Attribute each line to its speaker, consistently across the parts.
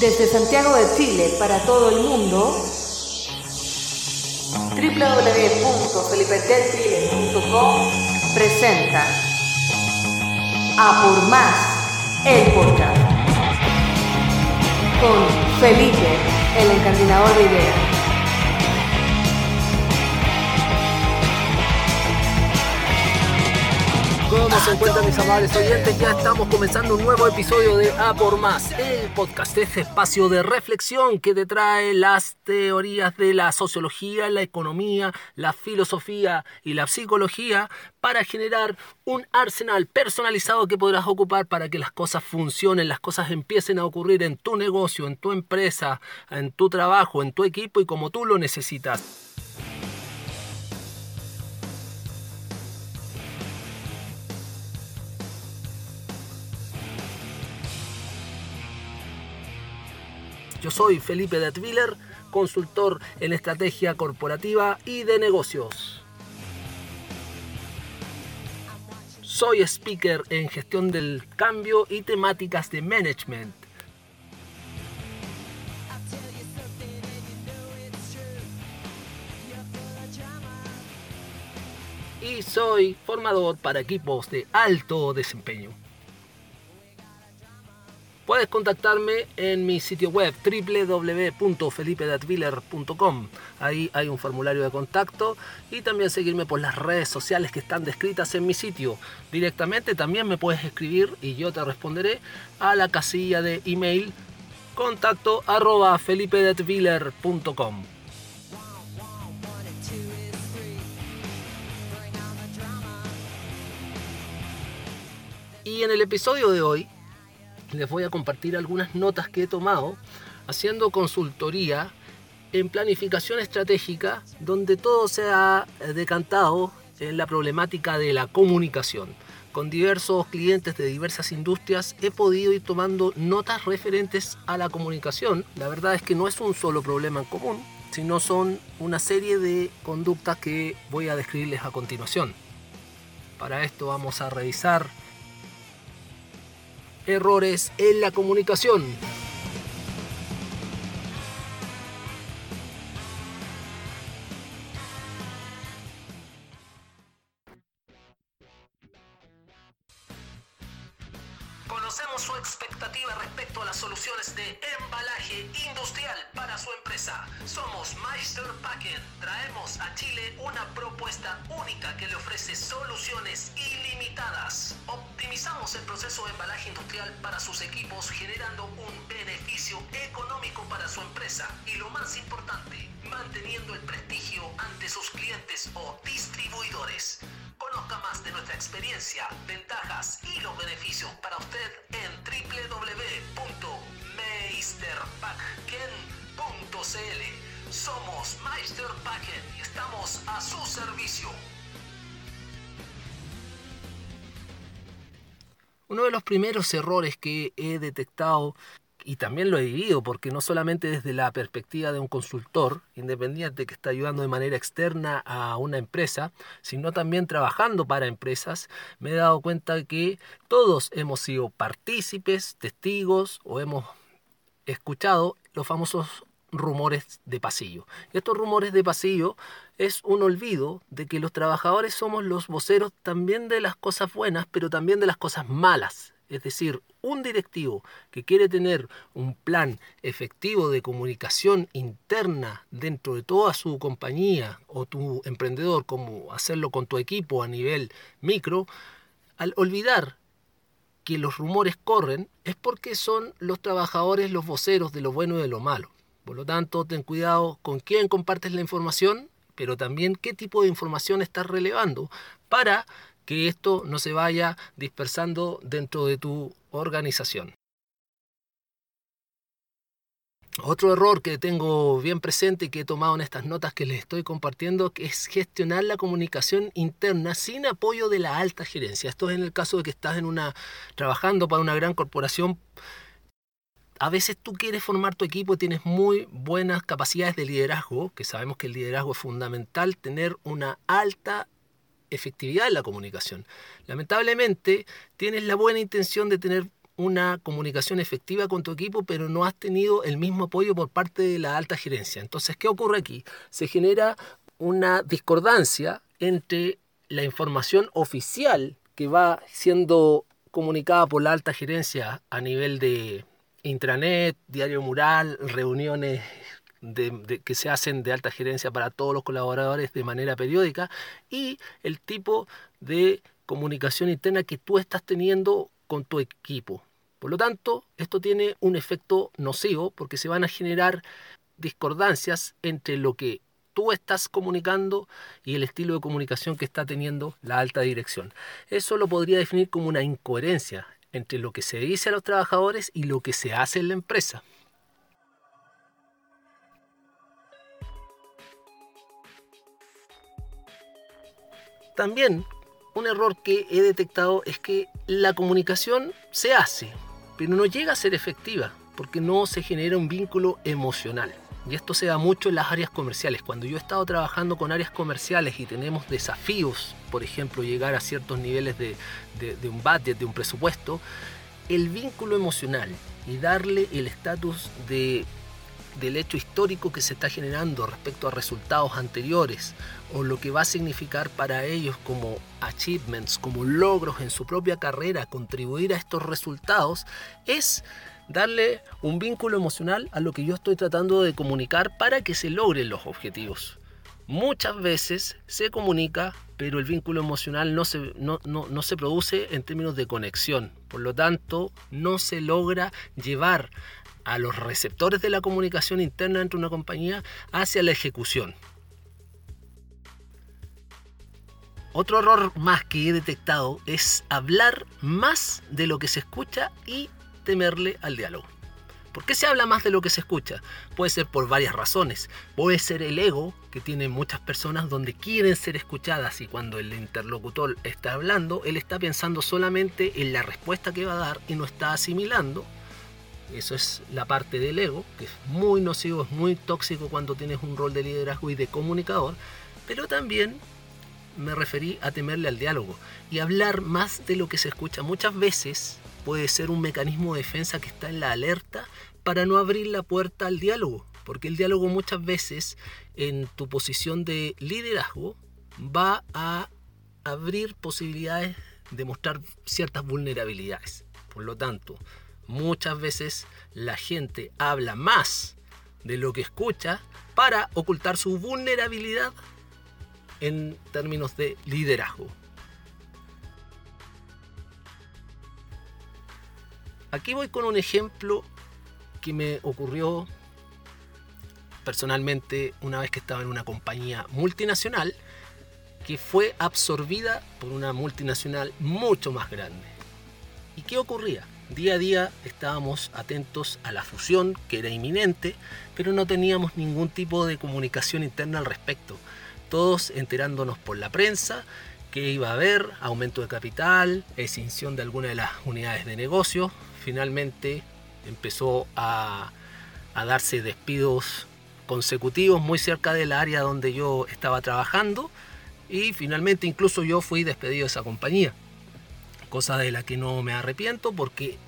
Speaker 1: Desde Santiago de Chile para todo el mundo, www.felipetelchile.com presenta A por Más, el podcast, con Felipe, el encardinador de ideas.
Speaker 2: ¿Cómo se encuentran mis amables oyentes? Ya estamos comenzando un nuevo episodio de A por Más, el podcast, este espacio de reflexión que te trae las teorías de la sociología, la economía, la filosofía y la psicología para generar un arsenal personalizado que podrás ocupar para que las cosas funcionen, las cosas empiecen a ocurrir en tu negocio, en tu empresa, en tu trabajo, en tu equipo y como tú lo necesitas. Yo soy Felipe Detwiller, consultor en estrategia corporativa y de negocios. Soy speaker en gestión del cambio y temáticas de management. Y soy formador para equipos de alto desempeño. Puedes contactarme en mi sitio web www.felipedatviller.com. Ahí hay un formulario de contacto y también seguirme por las redes sociales que están descritas en mi sitio. Directamente también me puedes escribir y yo te responderé a la casilla de email contacto. Y en el episodio de hoy les voy a compartir algunas notas que he tomado haciendo consultoría en planificación estratégica donde todo se ha decantado en la problemática de la comunicación. Con diversos clientes de diversas industrias he podido ir tomando notas referentes a la comunicación. La verdad es que no es un solo problema en común, sino son una serie de conductas que voy a describirles a continuación. Para esto vamos a revisar errores en la comunicación. Sus clientes o distribuidores. Conozca más de nuestra experiencia, ventajas y los beneficios para usted en www.meisterpacken.cl. Somos Meister Packen y estamos a su servicio. Uno de los primeros errores que he detectado y también lo he vivido, porque no solamente desde la perspectiva de un consultor independiente que está ayudando de manera externa a una empresa, sino también trabajando para empresas, me he dado cuenta que todos hemos sido partícipes, testigos o hemos escuchado los famosos rumores de pasillo. Y estos rumores de pasillo es un olvido de que los trabajadores somos los voceros también de las cosas buenas, pero también de las cosas malas. Es decir, un directivo que quiere tener un plan efectivo de comunicación interna dentro de toda su compañía o tu emprendedor, como hacerlo con tu equipo a nivel micro, al olvidar que los rumores corren, es porque son los trabajadores los voceros de lo bueno y de lo malo. Por lo tanto, ten cuidado con quién compartes la información, pero también qué tipo de información estás relevando para que esto no se vaya dispersando dentro de tu organización. Otro error que tengo bien presente y que he tomado en estas notas que les estoy compartiendo es gestionar la comunicación interna sin apoyo de la alta gerencia. Esto es en el caso de que estás en una trabajando para una gran corporación. A veces tú quieres formar tu equipo y tienes muy buenas capacidades de liderazgo, que sabemos que el liderazgo es fundamental, tener una alta efectividad en la comunicación. Lamentablemente, tienes la buena intención de tener una comunicación efectiva con tu equipo, pero no has tenido el mismo apoyo por parte de la alta gerencia. Entonces, ¿qué ocurre aquí? Se genera una discordancia entre la información oficial que va siendo comunicada por la alta gerencia a nivel de intranet, diario mural, reuniones que se hacen de alta gerencia para todos los colaboradores de manera periódica y el tipo de comunicación interna que tú estás teniendo con tu equipo. Por lo tanto, esto tiene un efecto nocivo porque se van a generar discordancias entre lo que tú estás comunicando y el estilo de comunicación que está teniendo la alta dirección. Eso lo podría definir como una incoherencia entre lo que se dice a los trabajadores y lo que se hace en la empresa. También un error que he detectado es que la comunicación se hace, pero no llega a ser efectiva porque no se genera un vínculo emocional. Y esto se da mucho en las áreas comerciales. Cuando yo he estado trabajando con áreas comerciales y tenemos desafíos, por ejemplo, llegar a ciertos niveles de, un budget, de un presupuesto, el vínculo emocional y darle el estatus de del hecho histórico que se está generando respecto a resultados anteriores o lo que va a significar para ellos como achievements, como logros en su propia carrera, contribuir a estos resultados, es darle un vínculo emocional a lo que yo estoy tratando de comunicar para que se logren los objetivos. Muchas veces se comunica, pero el vínculo emocional no se, no, no se produce en términos de conexión. Por lo tanto, no se logra llevar a los receptores de la comunicación interna entre una compañía hacia la ejecución. Otro error más que he detectado es hablar más de lo que se escucha y temerle al diálogo. ¿Por qué se habla más de lo que se escucha? Puede ser por varias razones. Puede ser el ego que tienen muchas personas donde quieren ser escuchadas y cuando el interlocutor está hablando, él está pensando solamente en la respuesta que va a dar y no está asimilando eso es la parte del ego, que es muy nocivo, es muy tóxico cuando tienes un rol de liderazgo y de comunicador, pero también me referí a temerle al diálogo y hablar más de lo que se escucha. Muchas veces puede ser un mecanismo de defensa que está en la alerta para no abrir la puerta al diálogo, porque el diálogo muchas veces en tu posición de liderazgo va a abrir posibilidades de mostrar ciertas vulnerabilidades. Por lo tanto, muchas veces la gente habla más de lo que escucha para ocultar su vulnerabilidad en términos de liderazgo. Aquí voy con un ejemplo que me ocurrió personalmente una vez que estaba en una compañía multinacional que fue absorbida por una multinacional mucho más grande. ¿Y qué ocurría? Día a día estábamos atentos a la fusión que era inminente, pero no teníamos ningún tipo de comunicación interna al respecto. Todos enterándonos por la prensa que iba a haber aumento de capital, extinción de alguna de las unidades de negocio. Finalmente empezó a, a darse despidos consecutivos muy cerca del área donde yo estaba trabajando y finalmente incluso yo fui despedido de esa compañía cosa de la que no me arrepiento porque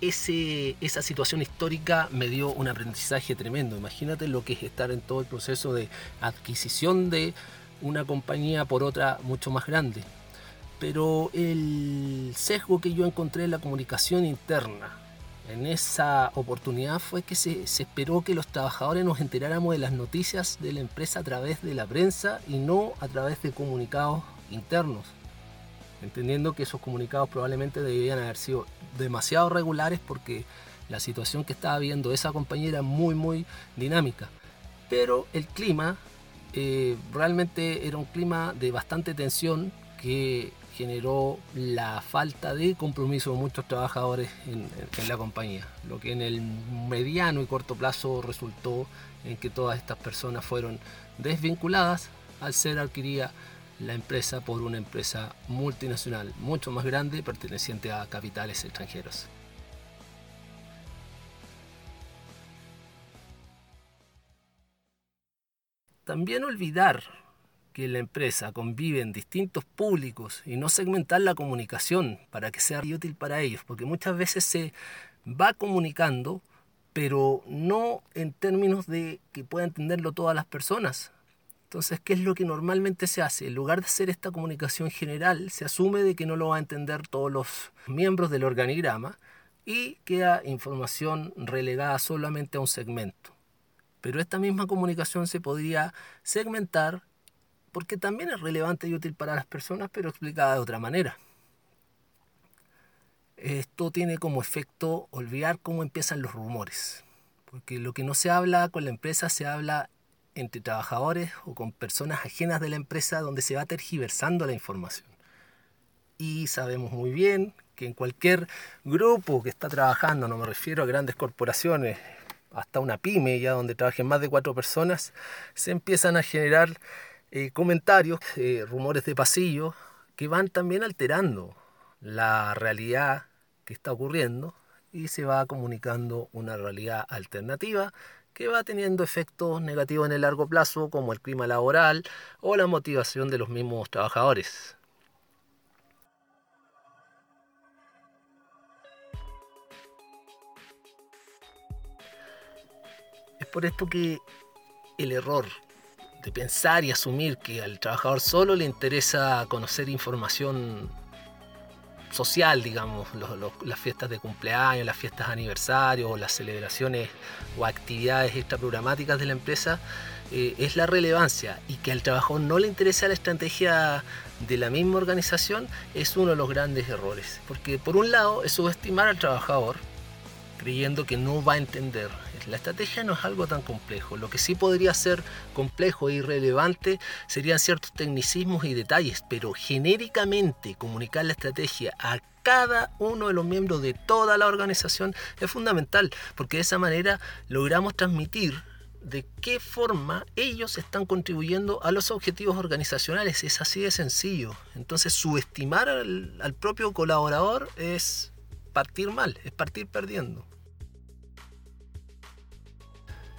Speaker 2: esa situación histórica me dio un aprendizaje tremendo. Imagínate lo que es estar en todo el proceso de adquisición de una compañía por otra mucho más grande. Pero el sesgo que yo encontré en la comunicación interna en esa oportunidad fue que se, se, esperó que los trabajadores nos enteráramos de las noticias de la empresa a través de la prensa y no a través de comunicados internos entendiendo que esos comunicados probablemente debían haber sido demasiado regulares porque la situación que estaba viendo esa compañía era muy muy dinámica. Pero el clima eh, realmente era un clima de bastante tensión que generó la falta de compromiso de muchos trabajadores en, en, la compañía, lo que en el mediano y corto plazo resultó en que todas estas personas fueron desvinculadas al ser adquirida la empresa por una empresa multinacional mucho más grande perteneciente a capitales extranjeros. También olvidar que en la empresa conviven distintos públicos y no segmentar la comunicación para que sea útil para ellos, porque muchas veces se va comunicando, pero no en términos de que pueda entenderlo todas las personas. Entonces, ¿qué es lo que normalmente se hace? En lugar de hacer esta comunicación general, se asume de que no lo va a entender todos los miembros del organigrama y queda información relegada solamente a un segmento. Pero esta misma comunicación se podría segmentar porque también es relevante y útil para las personas, pero explicada de otra manera. Esto tiene como efecto olvidar cómo empiezan los rumores, porque lo que no se habla con la empresa se habla entre trabajadores o con personas ajenas de la empresa donde se va tergiversando la información. Y sabemos muy bien que en cualquier grupo que está trabajando, no me refiero a grandes corporaciones, hasta una pyme ya donde trabajen más de cuatro personas, se empiezan a generar eh, comentarios, eh, rumores de pasillo, que van también alterando la realidad que está ocurriendo y se va comunicando una realidad alternativa que va teniendo efectos negativos en el largo plazo, como el clima laboral o la motivación de los mismos trabajadores. Es por esto que el error de pensar y asumir que al trabajador solo le interesa conocer información social, digamos, las fiestas de cumpleaños, las fiestas de aniversario, o las celebraciones o actividades extraprogramáticas de la empresa, eh, es la relevancia y que al trabajador no le interesa la estrategia de la misma organización es uno de los grandes errores. Porque por un lado es subestimar al trabajador creyendo que no va a entender la estrategia no es algo tan complejo. Lo que sí podría ser complejo e irrelevante serían ciertos tecnicismos y detalles, pero genéricamente comunicar la estrategia a cada uno de los miembros de toda la organización es fundamental, porque de esa manera logramos transmitir de qué forma ellos están contribuyendo a los objetivos organizacionales. Es así de sencillo. Entonces subestimar al, al propio colaborador es partir mal, es partir perdiendo.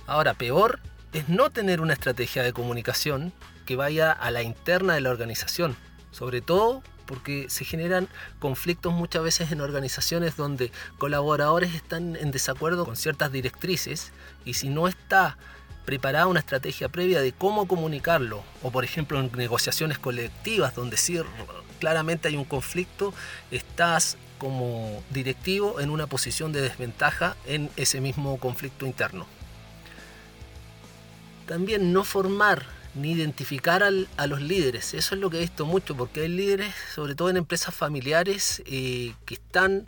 Speaker 2: Ahora, peor es no tener una estrategia de comunicación que vaya a la interna de la organización, sobre todo porque se generan conflictos muchas veces en organizaciones donde colaboradores están en desacuerdo con ciertas directrices y si no está preparada una estrategia previa de cómo comunicarlo, o por ejemplo en negociaciones colectivas donde sí claramente hay un conflicto, estás como directivo en una posición de desventaja en ese mismo conflicto interno también no formar ni identificar a los líderes. Eso es lo que he visto mucho, porque hay líderes, sobre todo en empresas familiares, eh, que están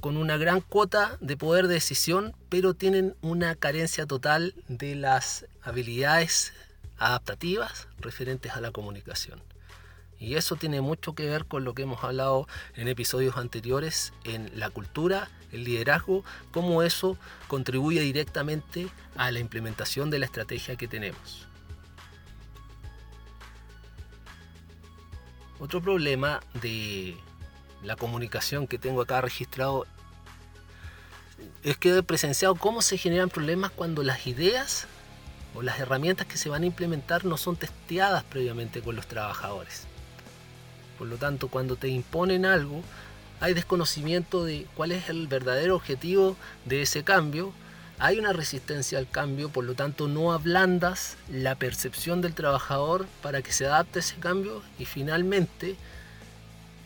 Speaker 2: con una gran cuota de poder de decisión, pero tienen una carencia total de las habilidades adaptativas referentes a la comunicación. Y eso tiene mucho que ver con lo que hemos hablado en episodios anteriores en la cultura, el liderazgo, cómo eso contribuye directamente a la implementación de la estrategia que tenemos. Otro problema de la comunicación que tengo acá registrado es que he presenciado cómo se generan problemas cuando las ideas o las herramientas que se van a implementar no son testeadas previamente con los trabajadores. Por lo tanto, cuando te imponen algo, hay desconocimiento de cuál es el verdadero objetivo de ese cambio, hay una resistencia al cambio, por lo tanto no ablandas la percepción del trabajador para que se adapte a ese cambio y finalmente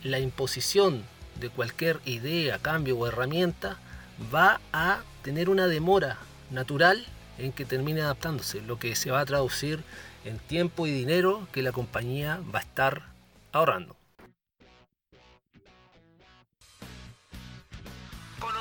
Speaker 2: la imposición de cualquier idea, cambio o herramienta va a tener una demora natural en que termine adaptándose, lo que se va a traducir en tiempo y dinero que la compañía va a estar ahorrando.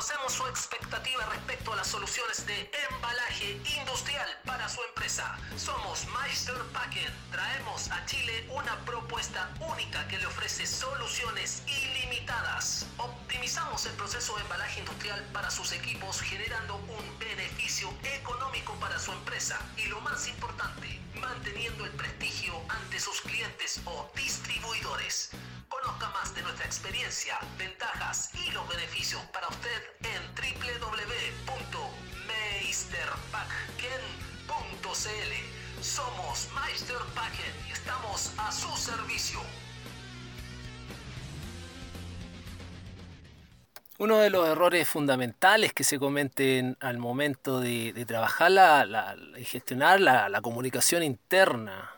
Speaker 3: Conocemos su expectativa respecto a las soluciones de embalaje industrial para su empresa. Somos Meister Packen. Traemos a Chile una propuesta única que le ofrece soluciones ilimitadas. Optimizamos el proceso de embalaje industrial para sus equipos generando un beneficio económico para su empresa. Y lo más importante, manteniendo el prestigio ante sus clientes o distribuidores. Conozca más de nuestra experiencia, ventajas y los beneficios para usted en www.meisterpacken.cl Somos Meister Packet y estamos a su servicio.
Speaker 2: Uno de los errores fundamentales que se cometen al momento de, de trabajar y gestionar la comunicación interna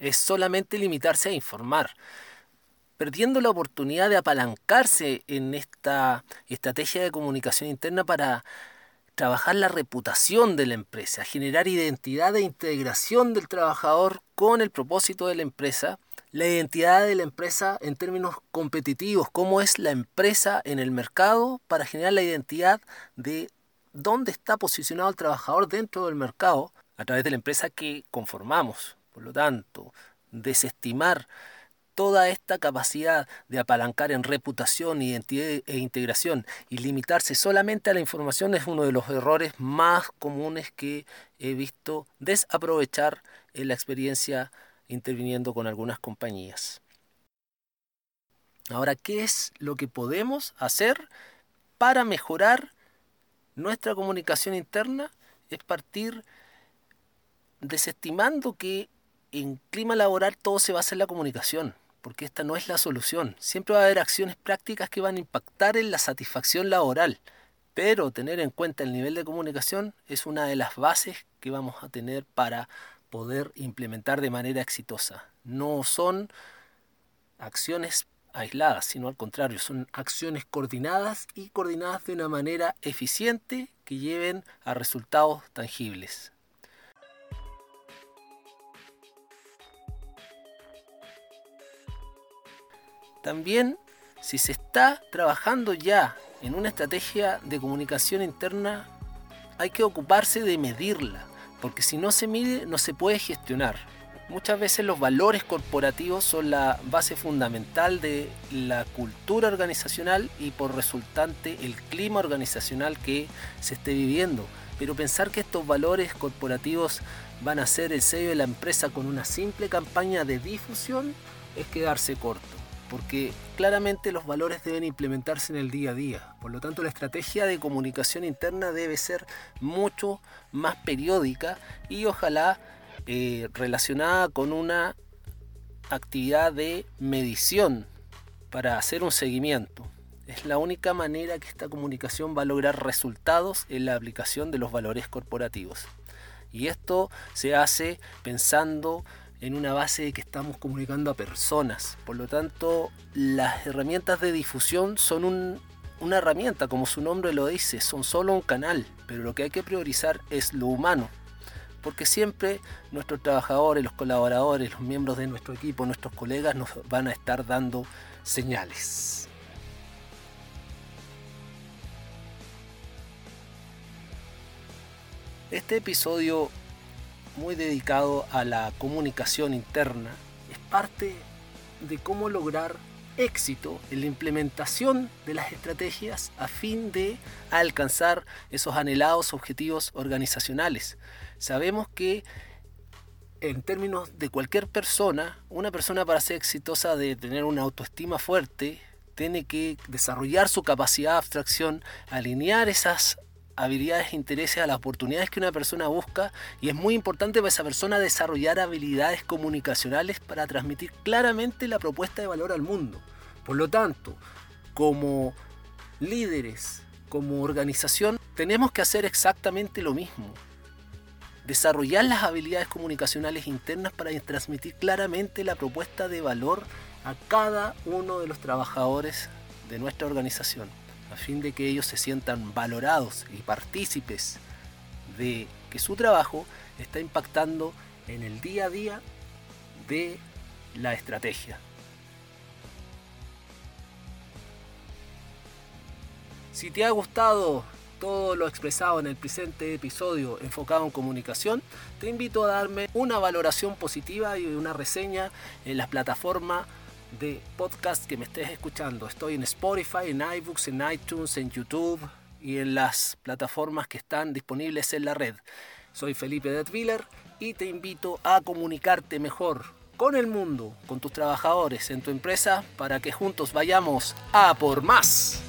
Speaker 2: es solamente limitarse a informar, perdiendo la oportunidad de apalancarse en esta estrategia de comunicación interna para trabajar la reputación de la empresa, generar identidad e integración del trabajador con el propósito de la empresa, la identidad de la empresa en términos competitivos, cómo es la empresa en el mercado para generar la identidad de dónde está posicionado el trabajador dentro del mercado a través de la empresa que conformamos. Por lo tanto, desestimar toda esta capacidad de apalancar en reputación, identidad e integración y limitarse solamente a la información es uno de los errores más comunes que he visto desaprovechar en la experiencia interviniendo con algunas compañías. Ahora, ¿qué es lo que podemos hacer para mejorar nuestra comunicación interna? Es partir desestimando que en clima laboral todo se basa en la comunicación, porque esta no es la solución. Siempre va a haber acciones prácticas que van a impactar en la satisfacción laboral, pero tener en cuenta el nivel de comunicación es una de las bases que vamos a tener para poder implementar de manera exitosa. No son acciones aisladas, sino al contrario, son acciones coordinadas y coordinadas de una manera eficiente que lleven a resultados tangibles. También, si se está trabajando ya en una estrategia de comunicación interna, hay que ocuparse de medirla, porque si no se mide no se puede gestionar. Muchas veces los valores corporativos son la base fundamental de la cultura organizacional y por resultante el clima organizacional que se esté viviendo. Pero pensar que estos valores corporativos van a ser el sello de la empresa con una simple campaña de difusión es quedarse corto porque claramente los valores deben implementarse en el día a día. Por lo tanto, la estrategia de comunicación interna debe ser mucho más periódica y ojalá eh, relacionada con una actividad de medición para hacer un seguimiento. Es la única manera que esta comunicación va a lograr resultados en la aplicación de los valores corporativos. Y esto se hace pensando en una base de que estamos comunicando a personas. Por lo tanto, las herramientas de difusión son un, una herramienta, como su nombre lo dice, son solo un canal, pero lo que hay que priorizar es lo humano. Porque siempre nuestros trabajadores, los colaboradores, los miembros de nuestro equipo, nuestros colegas nos van a estar dando señales. Este episodio muy dedicado a la comunicación interna, es parte de cómo lograr éxito en la implementación de las estrategias a fin de alcanzar esos anhelados objetivos organizacionales. Sabemos que en términos de cualquier persona, una persona para ser exitosa de tener una autoestima fuerte, tiene que desarrollar su capacidad de abstracción, alinear esas habilidades e intereses a las oportunidades que una persona busca y es muy importante para esa persona desarrollar habilidades comunicacionales para transmitir claramente la propuesta de valor al mundo. Por lo tanto, como líderes, como organización, tenemos que hacer exactamente lo mismo. Desarrollar las habilidades comunicacionales internas para transmitir claramente la propuesta de valor a cada uno de los trabajadores de nuestra organización a fin de que ellos se sientan valorados y partícipes de que su trabajo está impactando en el día a día de la estrategia. Si te ha gustado todo lo expresado en el presente episodio enfocado en comunicación, te invito a darme una valoración positiva y una reseña en las plataformas de podcast que me estés escuchando. Estoy en Spotify, en iBooks, en iTunes, en YouTube y en las plataformas que están disponibles en la red. Soy Felipe Detwiller y te invito a comunicarte mejor con el mundo, con tus trabajadores, en tu empresa, para que juntos vayamos a por más.